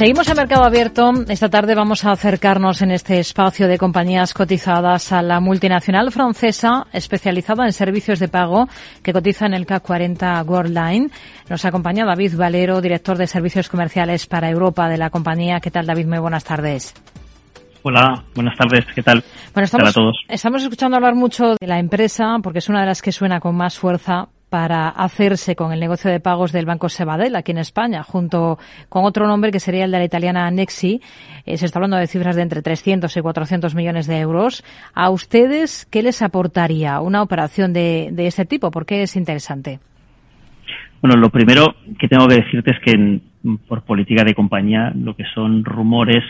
Seguimos en Mercado Abierto. Esta tarde vamos a acercarnos en este espacio de compañías cotizadas a la multinacional francesa especializada en servicios de pago que cotiza en el CAC 40 Worldline. Nos acompaña David Valero, director de servicios comerciales para Europa de la compañía. ¿Qué tal, David? Muy buenas tardes. Hola, buenas tardes, ¿qué tal? Bueno, estamos, todos? estamos escuchando hablar mucho de la empresa porque es una de las que suena con más fuerza para hacerse con el negocio de pagos del Banco Sabadell aquí en España, junto con otro nombre que sería el de la italiana Nexi. Eh, se está hablando de cifras de entre 300 y 400 millones de euros. ¿A ustedes qué les aportaría una operación de, de este tipo? ¿Por qué es interesante? Bueno, lo primero que tengo que decirte es que por política de compañía lo que son rumores,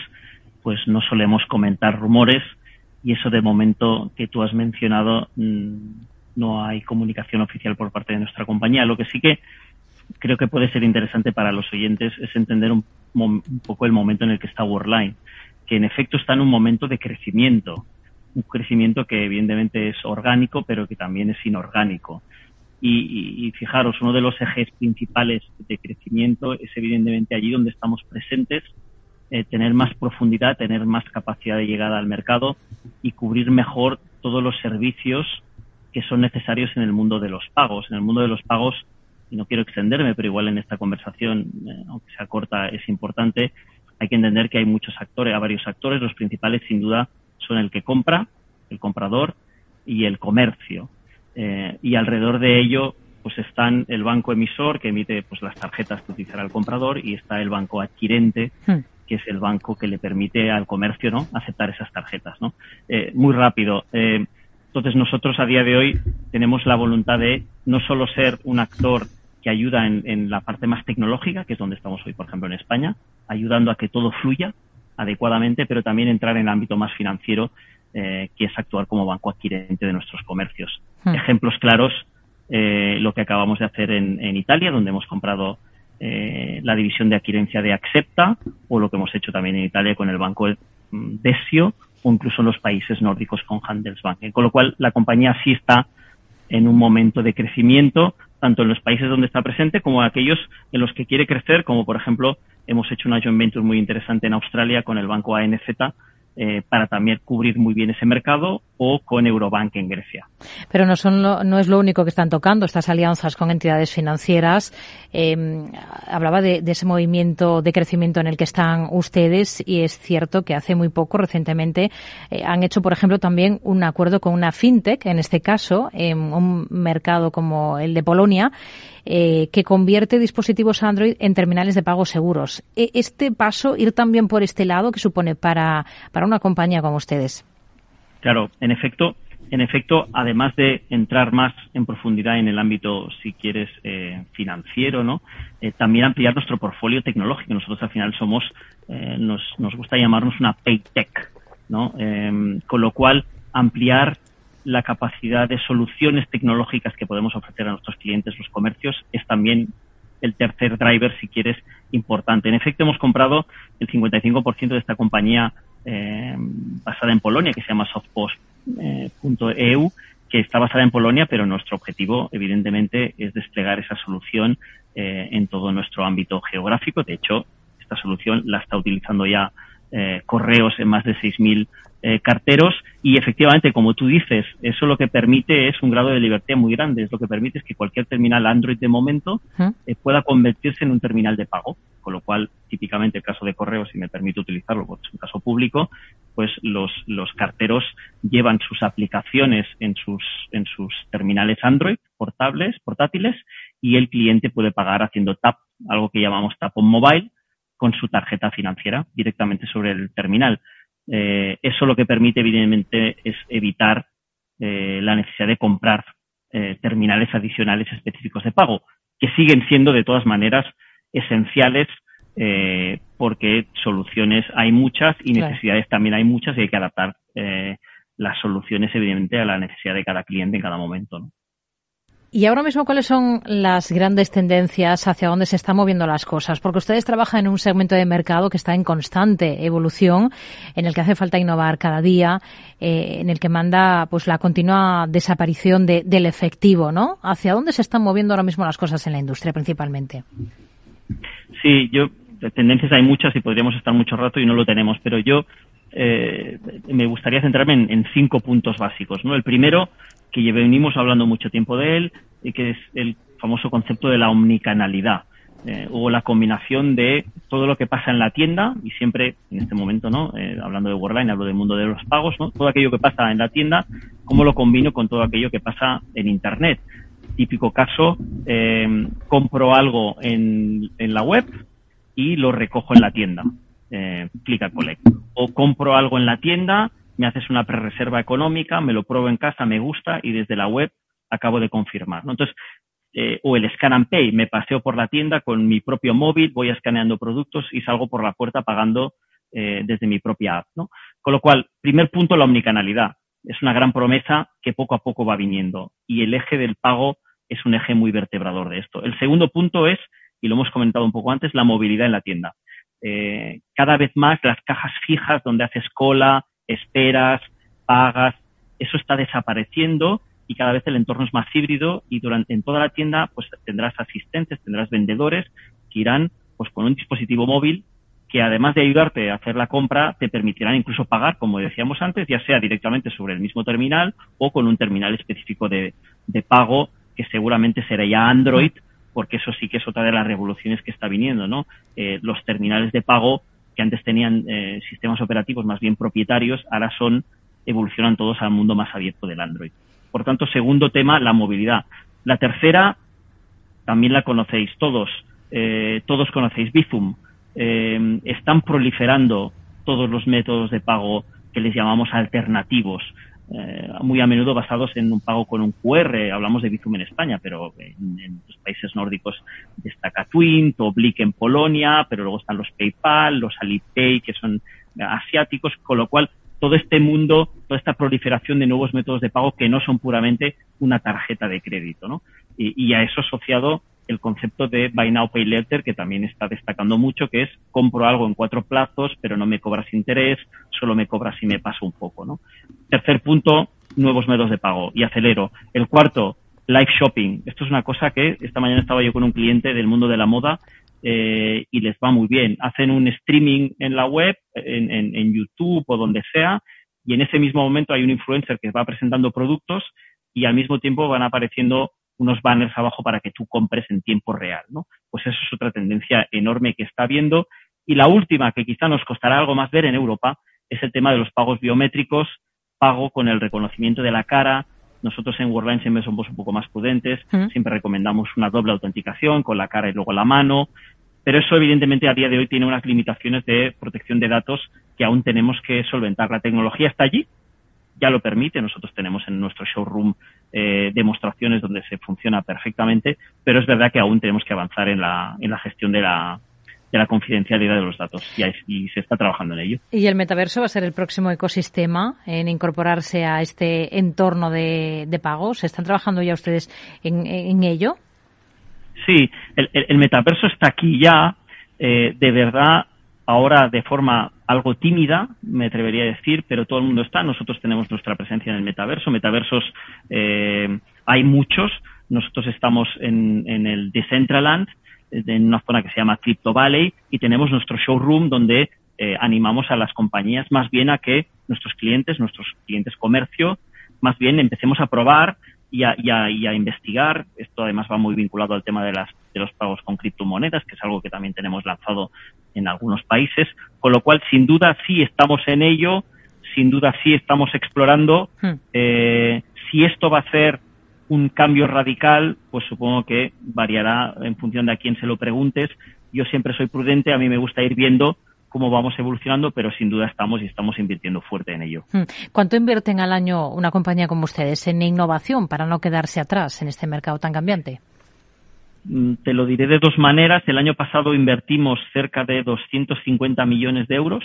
pues no solemos comentar rumores y eso de momento que tú has mencionado mm, no hay comunicación oficial por parte de nuestra compañía. Lo que sí que creo que puede ser interesante para los oyentes es entender un, poco el momento en el que está Worldline, que en efecto está en un momento de crecimiento, un crecimiento que evidentemente es orgánico, pero que también es inorgánico. Y, fijaros, uno de los ejes principales de crecimiento es evidentemente allí donde estamos presentes, eh, tener más profundidad, tener más capacidad de llegada al mercado y cubrir mejor todos los servicios que son necesarios en el mundo de los pagos. En el mundo de los pagos, y no quiero extenderme, pero igual en esta conversación, eh, aunque sea corta, es importante, hay que entender que hay muchos actores, a varios actores. Los principales, sin duda, son el que compra, el comprador y el comercio. Eh, y alrededor de ello, pues están el banco emisor que emite pues las tarjetas que utilizará el comprador y está el banco adquirente hmm. que es el banco que le permite al comercio no aceptar esas tarjetas no eh, muy rápido eh, entonces nosotros a día de hoy tenemos la voluntad de no solo ser un actor que ayuda en, la parte más tecnológica, que es donde estamos hoy, por ejemplo, en España, ayudando a que todo fluya adecuadamente, pero también entrar en el ámbito más financiero, eh, que es actuar como banco adquirente de nuestros comercios. Hmm. Ejemplos claros, eh, lo que acabamos de hacer en, Italia, donde hemos comprado eh, la división de adquirencia de Accepta, o lo que hemos hecho también en Italia con el banco Desio o incluso los países nórdicos con Handelsbank. Con lo cual, la compañía sí está en un momento de crecimiento, tanto en los países donde está presente como en aquellos en los que quiere crecer, como por ejemplo hemos hecho una joint venture muy interesante en Australia con el banco ANZ, eh, para también cubrir muy bien ese mercado o con Eurobank en Grecia. Pero no, son no es lo único que están tocando estas alianzas con entidades financieras. Eh, hablaba de, ese movimiento de crecimiento en el que están ustedes y es cierto que hace muy poco, recientemente, eh, han hecho, por ejemplo, también un acuerdo con una fintech, en este caso, en un mercado como el de Polonia, eh, que convierte dispositivos Android en terminales de pago seguros. E, ¿Este paso, ir también por este lado, qué supone para, para una compañía como ustedes? Claro, en efecto, en efecto, además de entrar más en profundidad en el ámbito, si quieres, eh, financiero, ¿no? Eh, también ampliar nuestro portfolio tecnológico. Nosotros al final somos, nos, nos gusta llamarnos una paytech, ¿no? Em, con lo cual, ampliar la capacidad de soluciones tecnológicas que podemos ofrecer a nuestros clientes, los comercios, es también el tercer driver, si quieres, importante. En efecto, hemos comprado el 55% de esta compañía eh, basada en Polonia, que se llama softpost.eu, que está basada en Polonia, pero nuestro objetivo, evidentemente, es desplegar esa solución eh, en todo nuestro ámbito geográfico. De hecho, esta solución la está utilizando ya eh, correos en más de 6.000 eh, carteros y efectivamente, como tú dices, eso lo que permite es un grado de libertad muy grande. Es lo que permite es que cualquier terminal Android de momento eh, pueda convertirse en un terminal de pago, con lo cual, típicamente, el caso de correos, si me permite utilizarlo, porque es un caso público, pues los, los carteros llevan sus aplicaciones en sus, en sus terminales Android portables, portátiles, y el cliente puede pagar haciendo tap, algo que llamamos tap on mobile, con su tarjeta financiera directamente sobre el terminal. Eh, eso lo que permite, evidentemente, es evitar eh, la necesidad de comprar eh, terminales adicionales específicos de pago, que siguen siendo de todas maneras esenciales porque soluciones hay muchas y necesidades también hay muchas y hay que adaptar las soluciones, evidentemente, a la necesidad de cada cliente en cada momento. ¿no? Y ahora mismo, ¿cuáles son las grandes tendencias hacia dónde se están moviendo las cosas? Porque ustedes trabajan en un segmento de mercado que está en constante evolución, en el que hace falta innovar cada día, eh, en el que manda pues la continua desaparición del efectivo, ¿no? ¿Hacia dónde se están moviendo ahora mismo las cosas en la industria principalmente? Sí, yo tendencias hay muchas y podríamos estar mucho rato y no lo tenemos, pero yo eh, me gustaría centrarme en, cinco puntos básicos. ¿no? El primero, que venimos hablando mucho tiempo de él, y que es el famoso concepto de la omnicanalidad. Eh, o la combinación de todo lo que pasa en la tienda, y siempre en este momento, ¿no? Eh, hablando de Worldline, hablo del mundo de los pagos, ¿no? Todo aquello que pasa en la tienda, cómo lo combino con todo aquello que pasa en Internet. Típico caso, eh, compro algo en, en la web y lo recojo en la tienda. Eh, click collect. O compro algo en la tienda, me haces una pre-reserva económica, me lo pruebo en casa, me gusta y desde la web acabo de confirmar. ¿no? Entonces, eh, o el scan and pay, me paseo por la tienda con mi propio móvil, voy escaneando productos y salgo por la puerta pagando eh, desde mi propia app. ¿no? Con lo cual, primer punto, la omnicanalidad. Es una gran promesa que poco a poco va viniendo y el eje del pago es un eje muy vertebrador de esto. El segundo punto es, y lo hemos comentado un poco antes, la movilidad en la tienda. Eh, cada vez más las cajas fijas donde haces cola, esperas, pagas, eso está desapareciendo y cada vez el entorno es más híbrido y durante en toda la tienda pues tendrás asistentes, tendrás vendedores que irán pues con un dispositivo móvil que además de ayudarte a hacer la compra te permitirán incluso pagar, como decíamos antes, ya sea directamente sobre el mismo terminal o con un terminal específico de, pago que seguramente será ya Android, porque eso sí que es otra de las revoluciones que está viniendo, ¿no? Eh, los terminales de pago que antes tenían eh, sistemas operativos más bien propietarios, ahora son evolucionan todos al mundo más abierto del Android. Por tanto, segundo tema, la movilidad. La tercera, también la conocéis todos, eh, todos conocéis Bizum. Están proliferando todos los métodos de pago que les llamamos alternativos, eh, muy a menudo basados en un pago con un QR. Hablamos de Bizum en España, pero en, los países nórdicos destaca Twint o Blick en Polonia, pero luego están los PayPal, los Alipay, que son asiáticos, con lo cual todo este mundo, toda esta proliferación de nuevos métodos de pago que no son puramente una tarjeta de crédito, ¿no? Y, a eso asociado el concepto de Buy Now Pay Later, que también está destacando mucho, que es compro algo en cuatro plazos, pero no me cobras interés, solo me cobras si me paso un poco, ¿no? Tercer punto, nuevos métodos de pago. Y acelero. El cuarto, live shopping. Esto es una cosa que esta mañana estaba yo con un cliente del mundo de la moda eh, y les va muy bien. Hacen un streaming en la web, en, en, YouTube o donde sea, y en ese mismo momento hay un influencer que va presentando productos y al mismo tiempo van apareciendo unos banners abajo para que tú compres en tiempo real, ¿no? Pues eso es otra tendencia enorme que está viendo. Y la última, que quizá nos costará algo más ver en Europa, es el tema de los pagos biométricos, pago con el reconocimiento de la cara. Nosotros en Worldline siempre somos un poco más prudentes, siempre recomendamos una doble autenticación con la cara y luego la mano, pero eso, evidentemente, a día de hoy tiene unas limitaciones de protección de datos que aún tenemos que solventar. La tecnología está allí, ya lo permite. Nosotros tenemos en nuestro showroom eh, demostraciones donde se funciona perfectamente, pero es verdad que aún tenemos que avanzar en la, en la gestión de la, de la confidencialidad de los datos y, se está trabajando en ello. ¿Y el metaverso va a ser el próximo ecosistema en incorporarse a este entorno de, de pagos? ¿Están trabajando ya ustedes en, en ello? Sí, el, metaverso está aquí ya, eh, de verdad, ahora de forma algo tímida, me atrevería a decir, pero todo el mundo está. Nosotros tenemos nuestra presencia en el metaverso. Metaversos eh, hay muchos. Nosotros estamos en, en el Decentraland, en una zona que se llama Crypto Valley, y tenemos nuestro showroom donde eh, animamos a las compañías más bien a que nuestros clientes, nuestros clientes comercio, más bien empecemos a probar y a, y, a, investigar. Esto además va muy vinculado al tema de, las, de los pagos con criptomonedas, que es algo que también tenemos lanzado en algunos países, con lo cual sin duda sí estamos en ello, sin duda sí estamos explorando. Hmm. Eh, si esto va a ser un cambio radical, pues supongo que variará en función de a quién se lo preguntes. Yo siempre soy prudente, a mí me gusta ir viendo cómo vamos evolucionando, pero sin duda estamos y estamos invirtiendo fuerte en ello. Hmm. ¿Cuánto invierten al año una compañía como ustedes en innovación para no quedarse atrás en este mercado tan cambiante? Mm, te lo diré de dos maneras. El año pasado invertimos cerca de 250 millones de euros,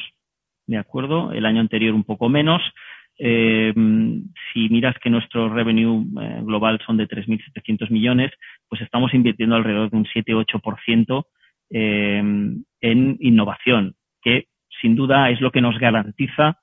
¿de acuerdo? El año anterior un poco menos. Eh, si miras que nuestro revenue eh, global son de 3.700 millones, pues estamos invirtiendo alrededor de un 7-8% eh, en innovación que sin duda es lo que nos garantiza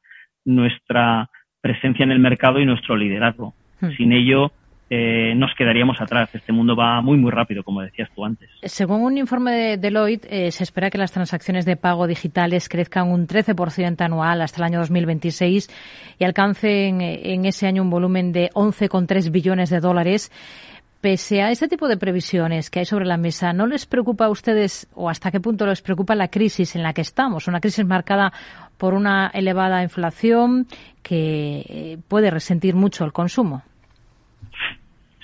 nuestra presencia en el mercado y nuestro liderazgo. Hmm. Sin ello, eh, nos quedaríamos atrás. Este mundo va muy, muy rápido, como decías tú antes. Según un informe de Deloitte, eh, se espera que las transacciones de pago digitales crezcan un 13% anual hasta el año 2026 y alcancen en ese año un volumen de 11,3 billones de dólares. Pese a este tipo de previsiones que hay sobre la mesa, ¿no les preocupa a ustedes o hasta qué punto les preocupa la crisis en la que estamos? Una crisis marcada por una elevada inflación que eh, puede resentir mucho el consumo.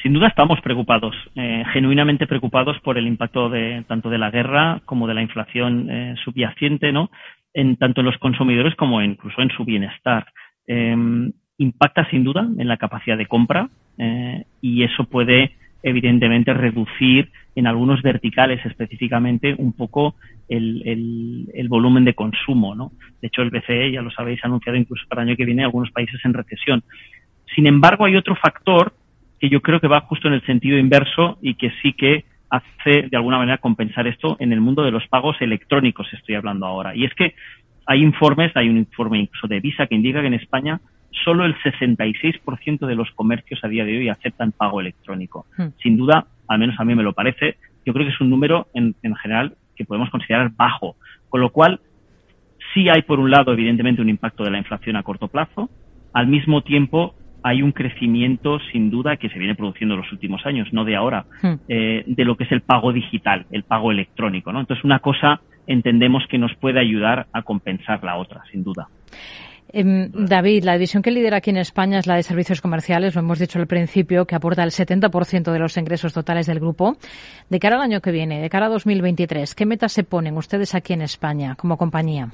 Sin duda estamos preocupados, eh, genuinamente preocupados por el impacto de tanto de la guerra como de la inflación eh, subyacente, ¿no? En tanto en los consumidores como incluso en su bienestar. Em, impacta sin duda en la capacidad de compra y eso puede evidentemente reducir en algunos verticales específicamente un poco el, volumen de consumo. De hecho, el BCE, ya lo sabéis, ha anunciado incluso para el año que viene algunos países en recesión. Sin embargo, hay otro factor que yo creo que va justo en el sentido inverso y que sí que hace de alguna manera compensar esto en el mundo de los pagos electrónicos, estoy hablando ahora. Y es que hay informes, hay un informe incluso de Visa que indica que en España solo el 66% de los comercios a día de hoy aceptan pago electrónico. Hmm. Sin duda, al menos a mí me lo parece, yo creo que es un número en, en general que podemos considerar bajo. Con lo cual, sí hay, por un lado, evidentemente, un impacto de la inflación a corto plazo. Al mismo tiempo, hay un crecimiento, sin duda, que se viene produciendo en los últimos años, no de ahora, hmm. eh, de lo que es el pago digital, el pago electrónico. ¿no? Entonces, una cosa entendemos que nos puede ayudar a compensar la otra, sin duda. Em, David, la división que lidera aquí en España es la de servicios comerciales, lo hemos dicho al principio, que aporta el 70% de los ingresos totales del grupo. De cara al año que viene, de cara a 2023, ¿qué metas se ponen ustedes aquí en España como compañía?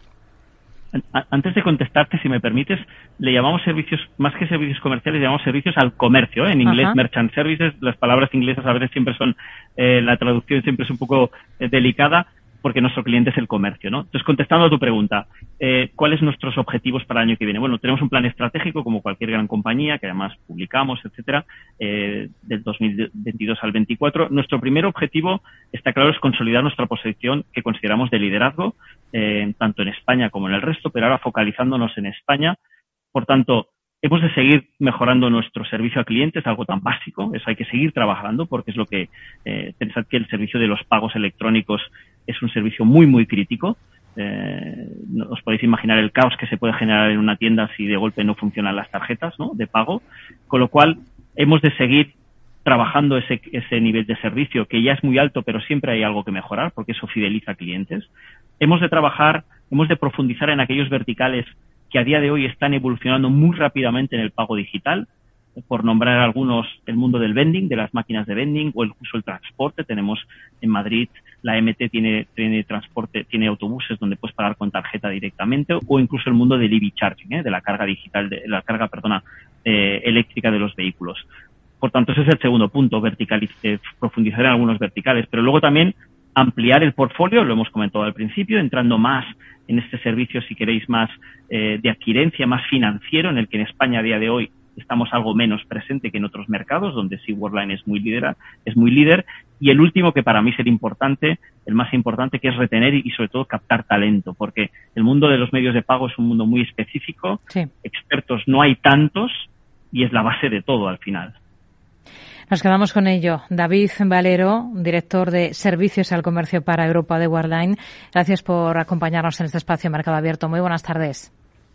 Antes de contestarte, si me permites, le llamamos servicios, más que servicios comerciales, le llamamos servicios al comercio. ¿eh? En inglés, merchant services, las palabras inglesas a veces siempre son, eh, la traducción siempre es un poco eh, delicada porque nuestro cliente es el comercio, ¿no? Entonces, contestando a tu pregunta, eh, ¿cuáles son nuestros objetivos para el año que viene? Bueno, tenemos un plan estratégico, como cualquier gran compañía, que además publicamos, etcétera, eh, del 2022 al 24. Nuestro primer objetivo, está claro, es consolidar nuestra posición que consideramos de liderazgo, eh, tanto en España como en el resto, pero ahora focalizándonos en España. Por tanto, hemos de seguir mejorando nuestro servicio a clientes, algo tan básico, eso hay que seguir trabajando porque es lo que, eh, pensad que el servicio de los pagos electrónicos es un servicio muy, muy crítico. Eh, os podéis imaginar el caos que se puede generar en una tienda si de golpe no funcionan las tarjetas ¿no? de pago, con lo cual hemos de seguir trabajando ese, ese nivel de servicio que ya es muy alto, pero siempre hay algo que mejorar porque eso fideliza clientes. Hemos de trabajar, hemos de profundizar en aquellos verticales que a día de hoy están evolucionando muy rápidamente en el pago digital. Por nombrar algunos, el mundo del vending, de las máquinas de vending o incluso el transporte. Tenemos en Madrid la MT tiene, transporte, tiene autobuses donde puedes pagar con tarjeta directamente o incluso el mundo del EV charging, ¿eh? de la carga digital, de la carga, perdona, eh, eléctrica de los vehículos. Por tanto, ese es el segundo punto, verticalizar, profundizar en algunos verticales, pero luego también ampliar el portfolio, lo hemos comentado al principio, entrando más en este servicio, si queréis, más eh, de adquirencia, más financiero, en el que en España a día de hoy estamos algo menos presente que en otros mercados, donde sí Worldline es muy líder, es muy líder. Y el último, que para mí sería importante, el más importante, que es retener y, sobre todo captar talento, porque el mundo de los medios de pago es un mundo muy específico, expertos no hay tantos y es la base de todo al final. Nos quedamos con ello. David Valero, director de Servicios al Comercio para Europa de Worldline. Gracias por acompañarnos en este espacio Mercado Abierto. Muy buenas tardes.